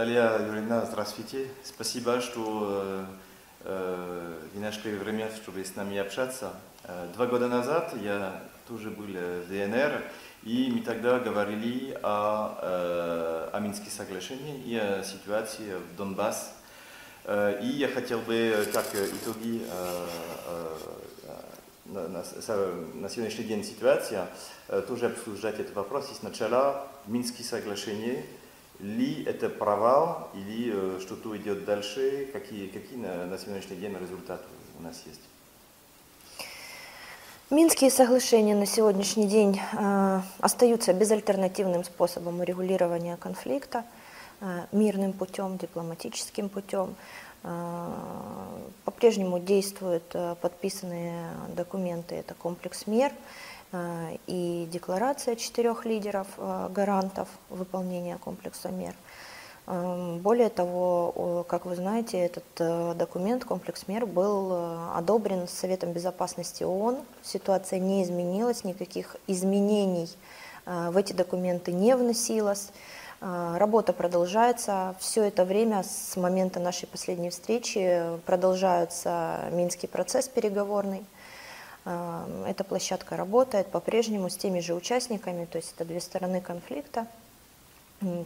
Наталья Юрьевна, здравствуйте. Спасибо, что э, вы нашли время, чтобы с нами общаться. Э, два года назад я тоже был в ДНР, и мы тогда говорили о, э, о Минских соглашениях и о ситуации в Донбассе. Э, и я хотел бы, как итоги э, на, на, на сегодняшний день ситуация, тоже обсуждать этот вопрос. И сначала Минские соглашения, ли это провал, или что-то идет дальше, какие, какие на, на сегодняшний день результаты у нас есть? Минские соглашения на сегодняшний день э, остаются безальтернативным способом урегулирования конфликта, э, мирным путем, дипломатическим путем. Э, по-прежнему действуют э, подписанные документы, это комплекс мер э, и декларация четырех лидеров, э, гарантов выполнения комплекса мер – Эм, более того, как вы знаете, этот э, документ, комплекс мер, был э, одобрен Советом Безопасности ООН. Ситуация не изменилась, никаких изменений э, в эти документы не вносилось. Работа продолжается. Все это время, с момента нашей последней встречи, продолжается Минский процесс переговорный. Эта площадка работает по-прежнему с теми же участниками, то есть это две стороны конфликта.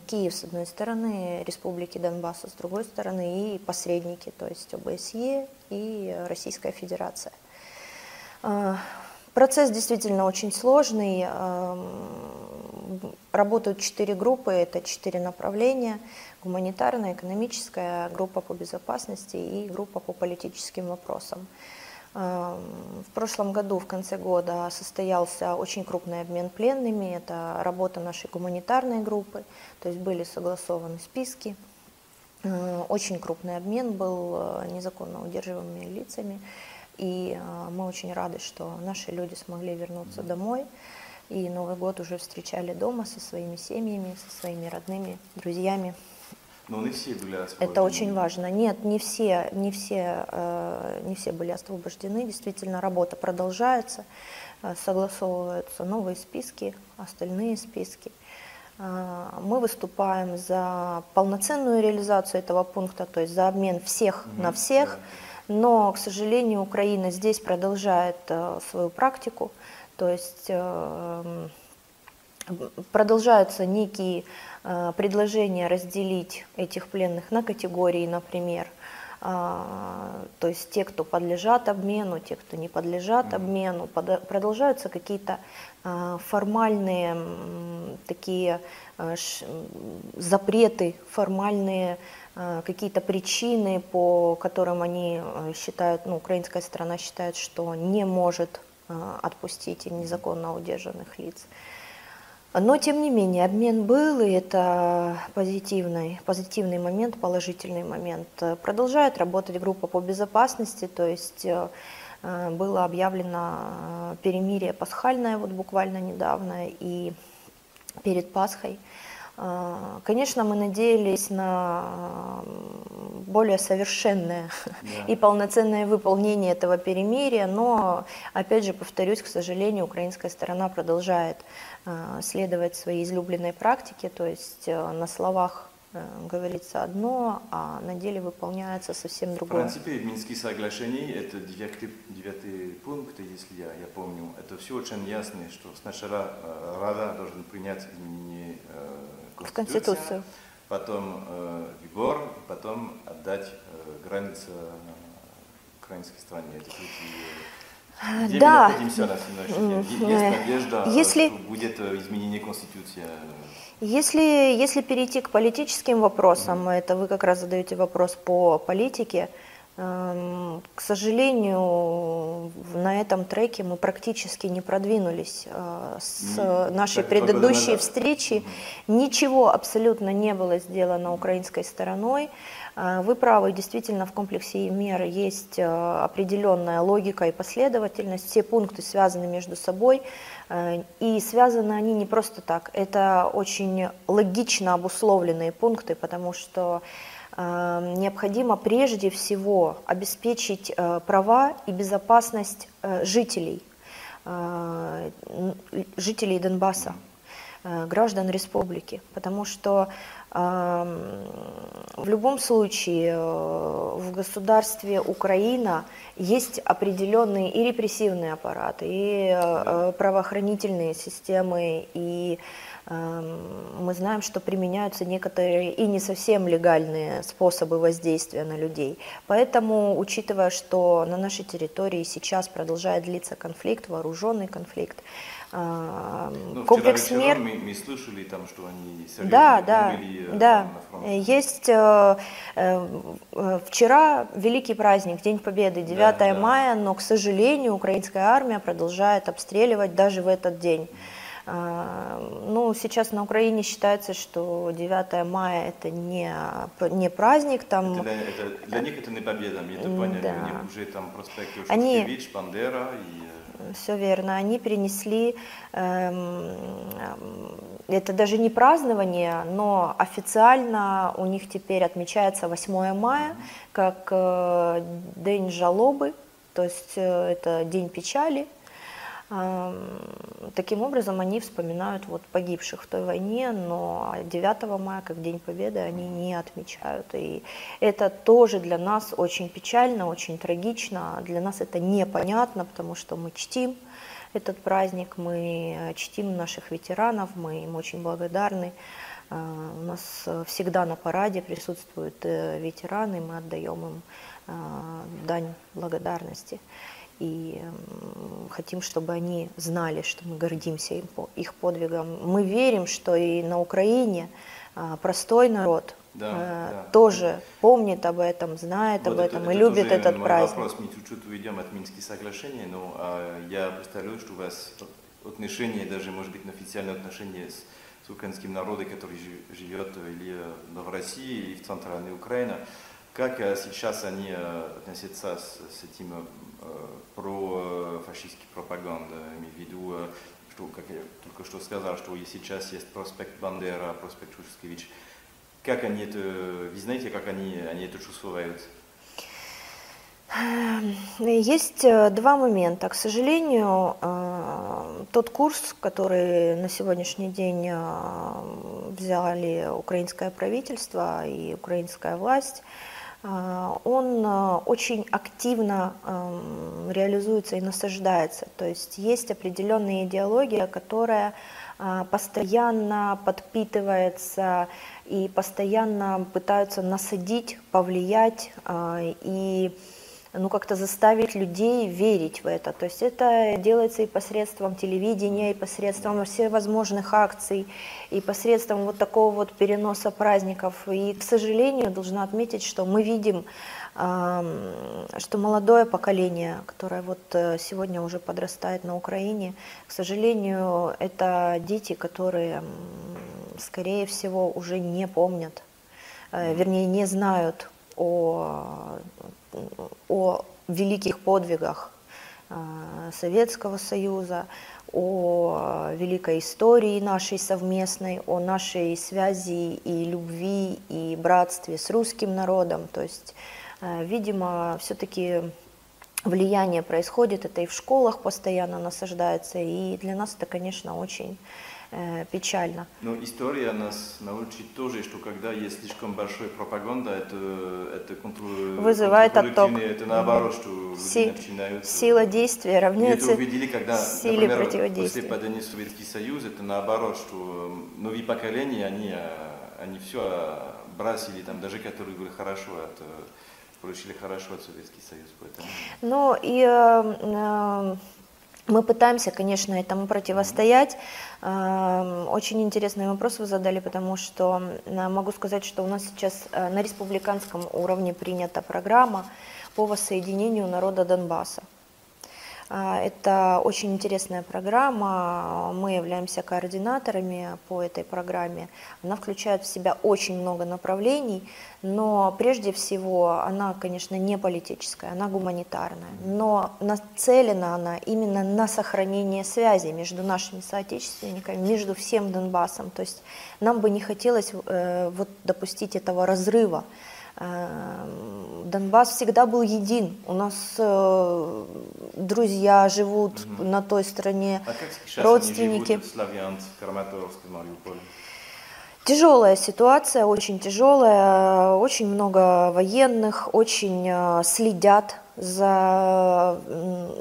Киев с одной стороны, республики Донбасса с другой стороны и посредники, то есть ОБСЕ и Российская Федерация. А, процесс действительно очень сложный. Работают четыре группы, это четыре направления. Гуманитарная, экономическая, группа по безопасности и группа по политическим вопросам. В прошлом году, в конце года, состоялся очень крупный обмен пленными. Это работа нашей гуманитарной группы, то есть были согласованы списки. Э, очень крупный обмен был э, незаконно удерживаемыми лицами. И э, мы очень рады, что наши люди смогли вернуться домой. И Новый год уже встречали дома со своими семьями, со своими родными, друзьями. Но не все были освобождены. Это очень важно. Нет, не все, не все, э, не все были освобождены. Действительно, работа продолжается, э, согласовываются новые списки, остальные списки. Э, мы выступаем за полноценную реализацию этого пункта, то есть за обмен всех mm-hmm. на всех. Но, к сожалению, Украина здесь продолжает свою практику, то есть продолжаются некие Э, предложение разделить этих пленных на категории, например, а, то есть те, кто подлежат обмену, те, кто не подлежат обмену, продолжаются какие-то а, формальные такие а, запреты, формальные какие-то причины, по которым они считают, ну, украинская сторона считает, что не может отпустить незаконно удержанных лиц. Но, тем не менее, обмен был, и это позитивный, позитивный момент, положительный момент. Продолжает работать группа по безопасности, то есть э, было объявлено перемирие пасхальное вот буквально недавно и перед Пасхой. Э, конечно, мы надеялись на более совершенное да. и полноценное выполнение этого перемирия, но, опять же, повторюсь, к сожалению, украинская сторона продолжает Э, следовать своей излюбленной практике, то есть э, на словах э, говорится одно, а на деле выполняется совсем другое. В принципе, Минские соглашения, это девятый, девятый пункт, если я, я помню, это все очень ясно, что сначала Рада должен принять изменение В Конституцию, потом э, Вигор, потом отдать э, границы украинской стране. Эти где да. мы находимся на Есть надежда, если, что будет э, изменение Конституции? Если, если перейти к политическим вопросам, mm-hmm. это вы как раз задаете вопрос по политике, к сожалению, на этом треке мы практически не продвинулись э, с mm-hmm. нашей предыдущей встречи. Ничего абсолютно не было сделано украинской стороной. Э, вы правы, действительно в комплексе мер есть э, определенная логика и последовательность, все пункты связаны между собой, и связаны они не просто так, это очень логично обусловленные пункты, потому что необходимо прежде всего обеспечить права и безопасность жителей, жителей Донбасса, граждан республики, потому что В любом случае э, в государстве Украина есть определенные и репрессивные аппараты, и да. правоохранительные системы, и мы знаем, что применяются некоторые и не совсем легальные способы воздействия на людей. Поэтому, учитывая, что на нашей территории сейчас продолжает длиться конфликт, вооруженный конфликт, ну, комплекс мер. Мы, мы слышали там, что они да, да, были, э, да. Есть э, э, вчера великий праздник, День Победы, 9 да, да. мая, но, к сожалению, украинская армия продолжает обстреливать даже в этот день. Mm. Ну, сейчас на Украине считается, что 9 мая это не, не праздник. Там... Это для, это, для них это не победа, мне это понятно. Да. У них уже там проспект Они... Бандера и... Все верно. Они перенесли, эм, это даже не празднование, но официально у них теперь отмечается 8 мая как э, день жалобы, то есть э, это день печали. Таким образом, они вспоминают вот погибших в той войне, но 9 мая, как День Победы, они не отмечают. И это тоже для нас очень печально, очень трагично. Для нас это непонятно, потому что мы чтим этот праздник, мы чтим наших ветеранов, мы им очень благодарны. А, у нас всегда на параде присутствуют э, ветераны, мы отдаем им а, дань благодарности и хотим, чтобы они знали, что мы гордимся им, их подвигом. Мы верим, что и на Украине а, простой народ да, э, да. тоже помнит об этом, знает вот об это, этом и это любит этот мой праздник. вопрос, мы чуть-чуть уйдем от Минских соглашений, но а, я представляю, что у вас отношения, даже, может быть, официальные отношения с, с украинским народом, который живет или в России, или в Центральной Украине, как э, сейчас они э, относятся с, с этим про фашистской пропаганды, имею в виду, что, как я только что сказал, что сейчас есть проспект Бандера, проспект Шушкевич. Как они это, вы знаете, как они, они это чувствуют? Есть э, два момента. К сожалению, э, тот курс, который на сегодняшний день э, взяли украинское правительство и украинская власть, он а, очень активно реализуется и насаждается. То есть есть определенная идеология, которая а, постоянно подпитывается и постоянно пытаются насадить, повлиять и ну, как-то заставить людей верить в это. То есть это делается и посредством телевидения, и посредством всевозможных акций, и посредством вот такого вот переноса праздников. И, к сожалению, должна отметить, что мы видим, что молодое поколение, которое вот э, сегодня уже подрастает на Украине, к сожалению, это дети, которые, скорее всего, уже не помнят, э, вернее, не знают о о великих подвигах а, Советского Союза, о великой истории нашей совместной, о нашей связи и любви и братстве с русским народом. То есть, а, видимо, все-таки влияние происходит, это и в школах постоянно насаждается, и для нас это, конечно, очень э, печально. Но история нас научит тоже, что когда есть слишком большая пропаганда, это, это контр... вызывает отток. Это наоборот, что Си... начинают... Сила действия равняется это увидели, когда, силе например, противодействия. после падения Советский Союз, это наоборот, что новые поколения, они, они все бросили, там, даже которые были хорошо от получили хорошо от Советский Союз. Поэтому... Ну и э, э, мы пытаемся, конечно, этому противостоять. Эм, очень интересный вопрос вы задали, потому что э, могу сказать, что у нас сейчас э, на республиканском уровне принята программа по воссоединению народа Донбасса. А, это очень интересная программа, мы являемся координаторами по этой программе. Она включает в себя очень много направлений, но прежде всего она, конечно, не политическая, она гуманитарная, но нацелена она именно на сохранение связи между нашими соотечественниками, между всем Донбассом. То есть нам бы не хотелось э, вот, допустить этого разрыва Донбасс всегда был един. У нас э, друзья живут угу. на той стороне, а как родственники. Они живут в Славянск, Краматорск, Мариуполь? Тяжелая ситуация, очень тяжелая, очень много военных, очень э, следят за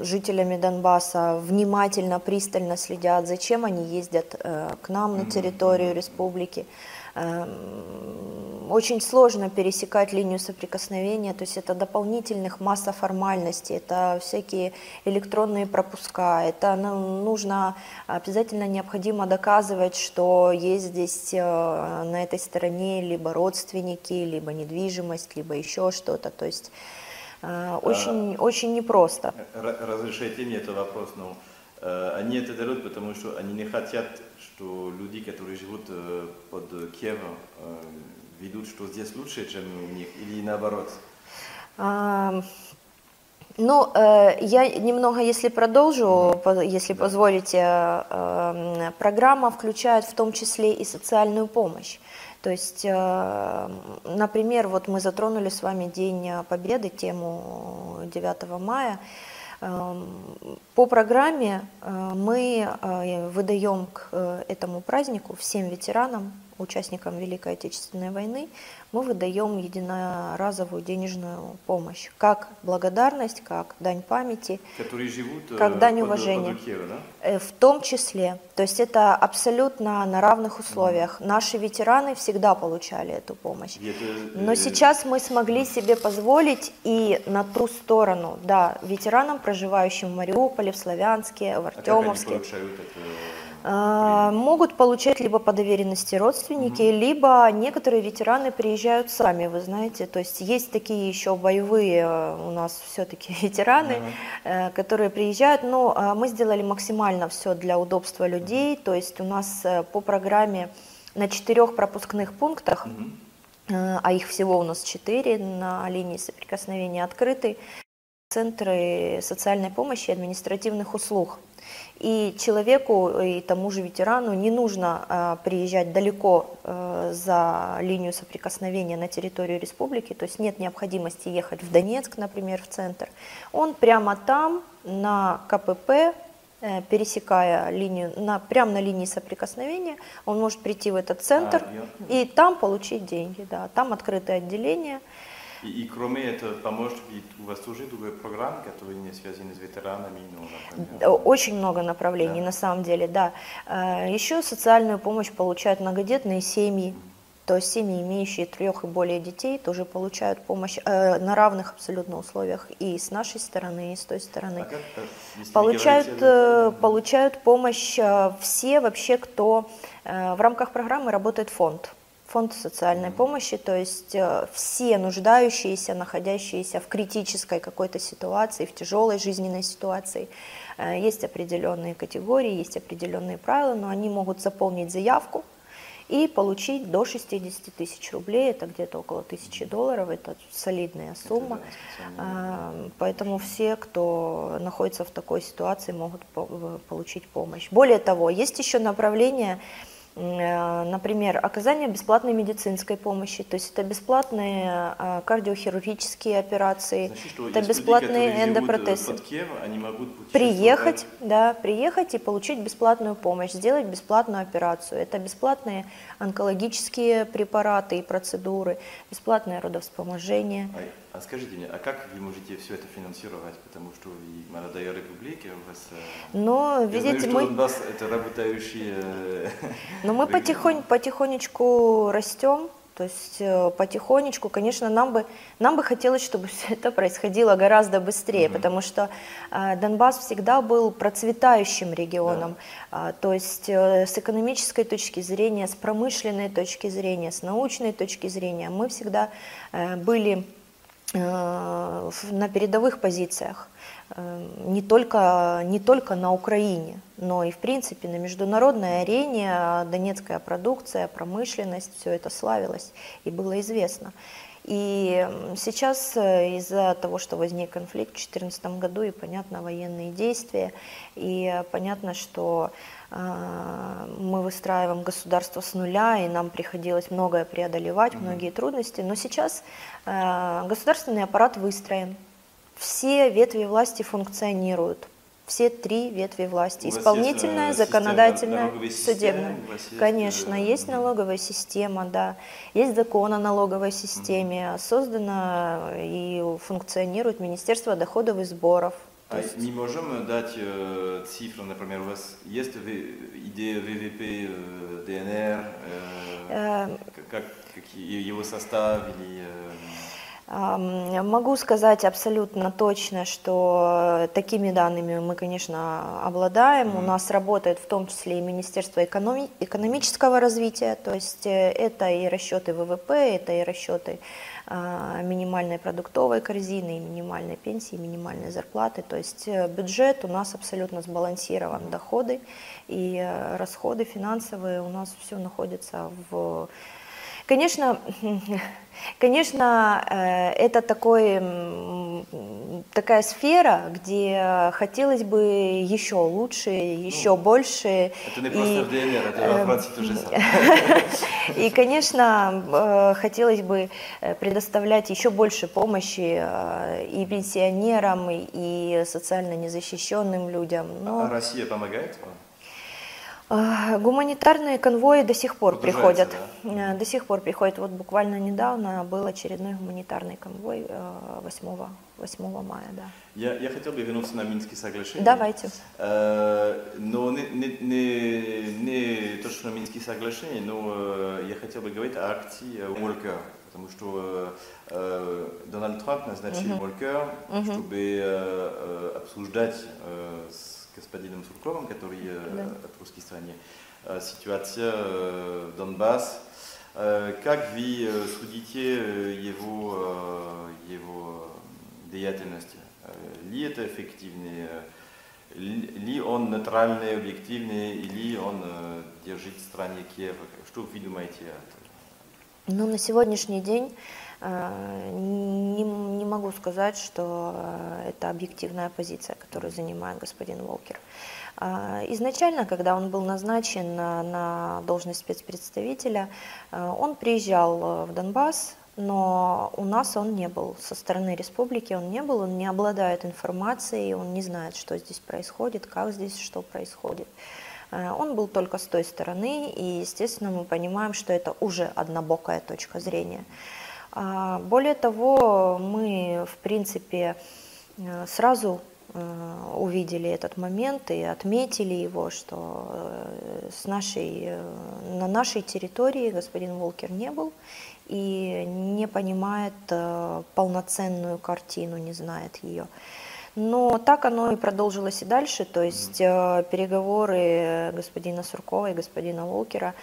жителями Донбасса, внимательно, пристально следят, зачем они ездят э, к нам на территорию республики. Эм, очень сложно пересекать линию соприкосновения, то есть это дополнительных масса формальностей, это всякие электронные пропуска, это ну, нужно, обязательно необходимо доказывать, что есть здесь э, на этой стороне либо родственники, либо недвижимость, либо еще что-то, то есть э, очень, а, очень непросто. Разрешите мне этот вопрос, но э, они это делают, потому что они не хотят что люди, которые живут э, под Киевом, э, ведут, что здесь лучше, чем у них, или наоборот? А, ну, э, я немного, если продолжу, если позволите, программа включает в том числе и социальную помощь. То есть, например, вот мы затронули с вами День Победы, тему 9 мая. Эм, по программе э, мы э, выдаем к э, этому празднику всем ветеранам, участникам Великой Отечественной войны, мы выдаем единоразовую денежную помощь, как благодарность, как дань памяти, которые живут как дань под, уважения, под Киева, да? в том числе. То есть это абсолютно на равных условиях. Mm. Наши ветераны всегда получали эту помощь. Это, Но сейчас мы смогли себе позволить и на ту сторону, да, ветеранам, проживающим в Мариуполе, в Славянске, в Артемовске. А как они это? А, могут получать либо по доверенности родственники, угу. либо некоторые ветераны приезжают сами, вы знаете. То есть есть такие еще боевые э, у нас все-таки ветераны, угу. которые приезжают. Но а, мы сделали максимально все для удобства людей. То есть у нас э, по программе на четырех пропускных пунктах, угу. а их всего у нас четыре на линии соприкосновения открыты, центры социальной помощи и административных услуг. И человеку, и тому же ветерану не нужно э, приезжать далеко э, за линию соприкосновения на территорию республики, то есть нет необходимости ехать в Донецк, например, в центр. Он прямо там, на КПП, э, пересекая линию, на, прямо на линии соприкосновения, он может прийти в этот центр а, и там получить деньги. Да. Там открытое отделение – и, и кроме этого, поможет у вас тоже другие программы, которые не связаны с ветеранами? Ну, например? Очень много направлений, да. на самом деле, да. Э, Еще социальную помощь получают многодетные семьи. То есть семьи, имеющие трех и более детей, тоже получают помощь э, на равных абсолютно условиях и с нашей стороны, и с той стороны. А как, получают, говорите, э, получают помощь э, все вообще, кто э, в рамках программы работает фонд фонд социальной помощи, то есть э, все нуждающиеся, находящиеся в критической какой-то ситуации, в тяжелой жизненной ситуации, э, есть определенные категории, есть определенные правила, но они могут заполнить заявку и получить до 60 тысяч рублей, это где-то около тысячи долларов, это солидная сумма. Э, поэтому все, кто находится в такой ситуации, могут получить помощь. Более того, есть еще направление, например, оказание бесплатной медицинской помощи, то есть это бесплатные э, кардиохирургические операции, Значит, это бесплатные люди, эндопротезы. Киев, они могут приехать, да, приехать и получить бесплатную помощь, сделать бесплатную операцию. Это бесплатные онкологические препараты и процедуры, бесплатное родовспоможение. А а скажите мне, а как вы можете все это финансировать? Потому что и молодая республика у вас... Э, Но, я видите, знаю, мы... у нас это работающие... Э, Но мы потихонь, потихонечку растем, то есть э, потихонечку, конечно, нам бы, нам бы хотелось, чтобы все это происходило гораздо быстрее, mm-hmm. потому что э, Донбасс всегда был процветающим регионом. Да. Э, то есть э, с экономической точки зрения, с промышленной точки зрения, с научной точки зрения мы всегда э, были на передовых позициях э, не только, не только на Украине, но и в принципе на международной арене донецкая продукция, промышленность, все это славилось и было известно. И сейчас э, из-за того, что возник конфликт в 2014 году, и понятно военные действия, и понятно, что э, мы выстраиваем государство с нуля, и нам приходилось многое преодолевать, многие трудности, но сейчас э, государственный аппарат выстроен, все ветви власти функционируют. Все три ветви власти. Исполнительная, есть, э, система законодательная, системы, судебная. есть, Конечно, э, есть налоговая система, да. Есть закон о налоговой системе. Создано и функционирует Министерство доходов и сборов. А есть- не можем дать э, цифры, например, у вас есть ви- идея ВВП э, ДНР, э, Э, как, какие его состав или... э, Могу сказать абсолютно точно, что такими данными мы, конечно, обладаем. У Мгм. нас работает в том числе и Министерство экономи- экономического развития, то есть э, это и расчеты ВВП, это и расчеты а, минимальной продуктовой корзины, и минимальной пенсии, и минимальной зарплаты. То есть э, бюджет у нас абсолютно сбалансирован, доходы и э, расходы финансовые у нас все находится в Конечно, конечно, э, это такой, такая сфера, где хотелось бы еще лучше, еще больше. Это не просто И, в ДНР, это и во э, Франции то же самое. И, конечно, э, хотелось бы э, предоставлять еще больше помощи и пенсионерам, и- и социально незащищенным людям. Но А Россия помогает вам? А, Гуманитарные конвои до сих пор приходят. Э, До сих пор приходят. Вот буквально недавно был очередной гуманитарный конвой э, 8, 8 мая. Да. Я, я хотел бы вернуться на Минские соглашения. Давайте. Э, Но не, не, не, не точно Минские соглашения, но я хотел бы говорить о акции Волкер, потому что э, Дональд Трамп назначил Мгм. чтобы э, э, обсуждать э, с господином Сурковым, который э, Да. от русской страны, э, ситуация э, Донбасс. Как вы судите его, его деятельность? Ли это эффективнее? Ли он нейтральный, объективный, или он держит стране Киева? Что вы думаете о этом? Ну, на сегодняшний день не, не могу сказать, что э, это объективная позиция, которую занимает господин Волкер. А, Изначально, когда он был назначен на, должность спецпредставителя, э, он приезжал э, в Донбасс, но у нас он не был, со стороны республики он не был, он не обладает информацией, он не знает, что здесь происходит, как здесь что происходит. Э, Он был только с той стороны, и, естественно, мы понимаем, что это уже однобокая точка зрения. А, Более того, мы, в принципе, э, сразу э, увидели этот момент и отметили его, что э, с нашей, на нашей территории господин Волкер не был и не понимает полноценную картину, не знает ее. Но так оно и продолжилось и дальше, то есть э, переговоры господина Суркова и господина Волкера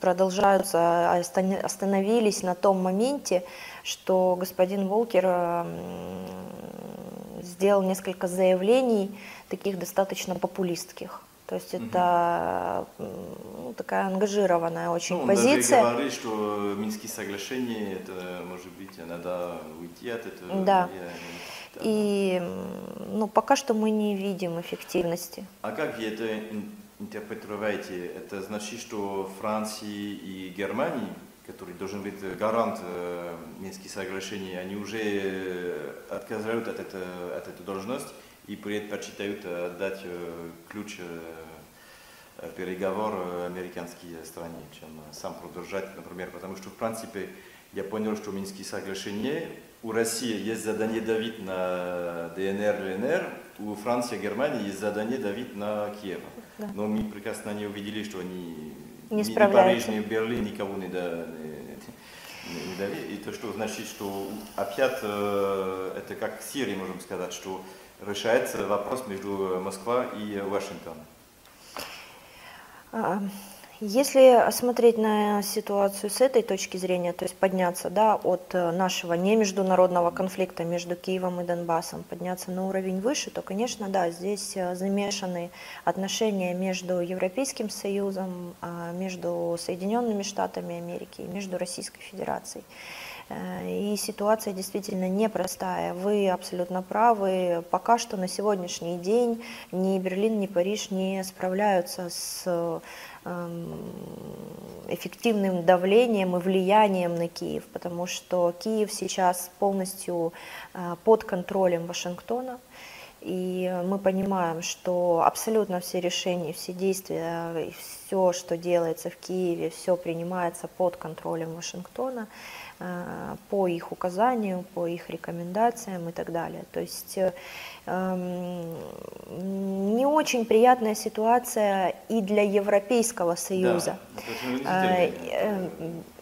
продолжаются, а остан- остановились на том моменте, что господин Волкер сделал несколько заявлений, таких достаточно популистских. То есть Мгм. это ну, такая ангажированная очень Ну, он позиция. даже говорит, что Минские соглашения, это может быть, надо уйти от этого. Да. И ну, пока что мы не видим эффективности. А как это интерпретируете? Это значит, что Франции и Германии, который должен быть гарант э, Минских соглашений, они уже э, отказывают от, это, от этой должности и предпочитают э, отдать э, ключ э, переговор э, американской стране, чем сам продолжать, например, потому что, в принципе, я понял, что Минские соглашения, у России есть задание давить на ДНР, ЛНР, у Франции и Германии есть задание давить на Киев. Да. Но мы прекрасно не увидели, что они Не ни- Париж, ни Берлин никого не, да- не- не- давили. И то, что значит, что опять э, это как в Сирии, можем сказать, что решается вопрос между Москвой и Вашингтоном. Если смотреть на ситуацию с этой точки зрения, то есть подняться да, от э, нашего не международного конфликта между Киевом и Донбассом, подняться на уровень выше, то, конечно, да, здесь э, замешаны отношения между Европейским Союзом, а, между Соединенными Штатами Америки и между Российской Федерацией. Э, и ситуация действительно непростая. Вы абсолютно правы. Пока что на сегодняшний день ни Берлин, ни Париж не справляются с эм, эффективным давлением и влиянием на Киев, потому что Киев сейчас полностью э, под контролем Вашингтона. И мы понимаем, что абсолютно все решения, все действия, все, что делается в Киеве, все принимается под контролем Вашингтона. Э, по их указанию, по их рекомендациям и так далее. То есть э, эм, не очень приятная ситуация и для Европейского Союза. Да, э,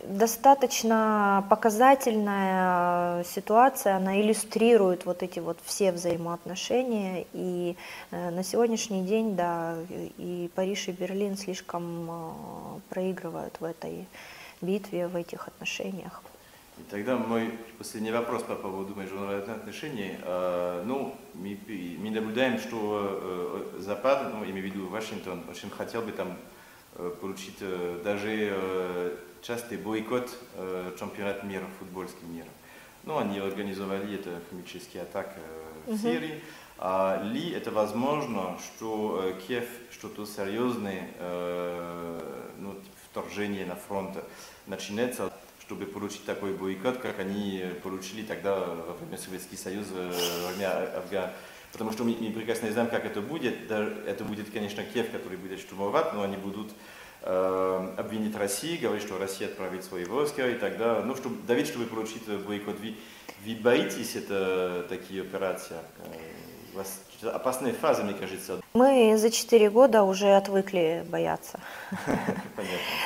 достаточно показательная ситуация, она иллюстрирует вот эти вот все взаимоотношения. И на сегодняшний день, да, и Париж, и Берлин слишком проигрывают в этой битве, в этих отношениях. И тогда мой последний вопрос по поводу международных отношений. А, ну, мы, мы наблюдаем, что э, Запад, ну, имею в виду Вашингтон, очень хотел бы там э, получить э, даже частый бойкот чемпионат мира, футбольский мир. Ну, они организовали это химический атак в Сирии. А ли это возможно, что Киев что-то серьезное, ну, вторжение на фронт начинается чтобы получить такой бойкот, как они получили тогда во время Советского Союза, во время Афгана. Потому что мы, мы прекрасно знаем, как это будет. Это будет, конечно, Киев, который будет штурмовать, но они будут э, обвинить Россию, говорить, что Россия отправит свои войска, и тогда, ну, чтобы, давить, чтобы получить бойкот. Вы, вы боитесь это, такие операции? У вас опасная фаза, мне кажется. Мы за четыре года уже отвыкли бояться.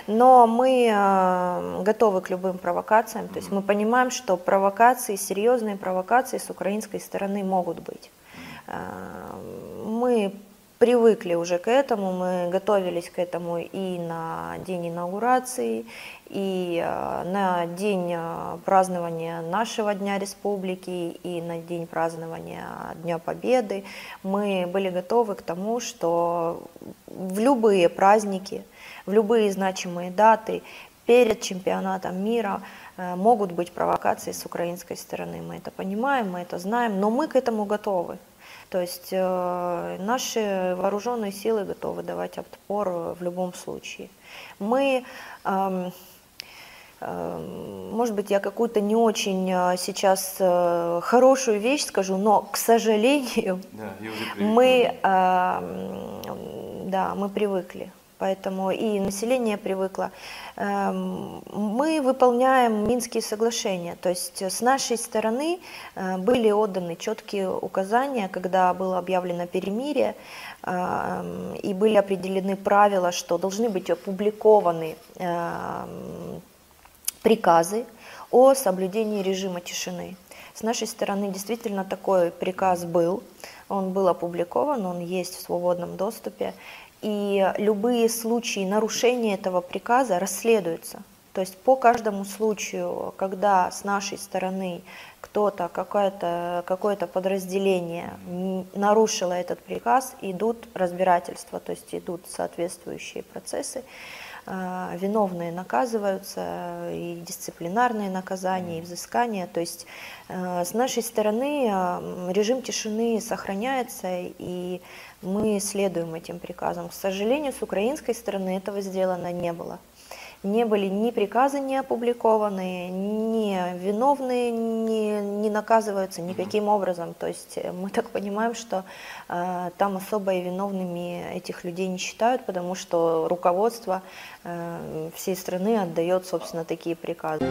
Но мы э, готовы к любым провокациям. То есть мы понимаем, что провокации, серьезные провокации с украинской стороны могут быть. Э, мы привыкли уже к этому, мы готовились к этому и на день инаугурации, и э, на день э, празднования нашего Дня Республики, и на день празднования Дня Победы. Мы были готовы к тому, что в любые праздники, в любые значимые даты перед чемпионатом мира э, могут быть провокации с украинской стороны. Мы это понимаем, мы это знаем, но мы к этому готовы. То есть э, наши вооруженные силы готовы давать отпор в любом случае. Мы, э, э, может быть, я какую-то не очень э, сейчас э, хорошую вещь скажу, но, к сожалению, да, мы, э, да, мы привыкли поэтому и население привыкло. Эм, мы выполняем Минские соглашения, то есть с нашей стороны э, были отданы четкие указания, когда было объявлено перемирие, эм, и были определены правила, что должны быть опубликованы эм, приказы о соблюдении режима тишины. С нашей стороны действительно такой приказ был, он был опубликован, он есть в свободном доступе, и любые случаи нарушения этого приказа расследуются. То есть по каждому случаю, когда с нашей стороны кто-то, какое-то какое подразделение нарушило этот приказ, идут разбирательства, то есть идут соответствующие процессы. А, виновные наказываются, и дисциплинарные наказания, и взыскания. То есть а, с нашей стороны а, режим тишины сохраняется, и мы следуем этим приказам. К сожалению, с украинской стороны этого сделано не было. Не были ни приказы не опубликованы, ни виновные не, не наказываются никаким образом. То есть э, мы так понимаем, что э, там особо и виновными этих людей не считают, потому что руководство э, всей страны отдает, собственно, такие приказы.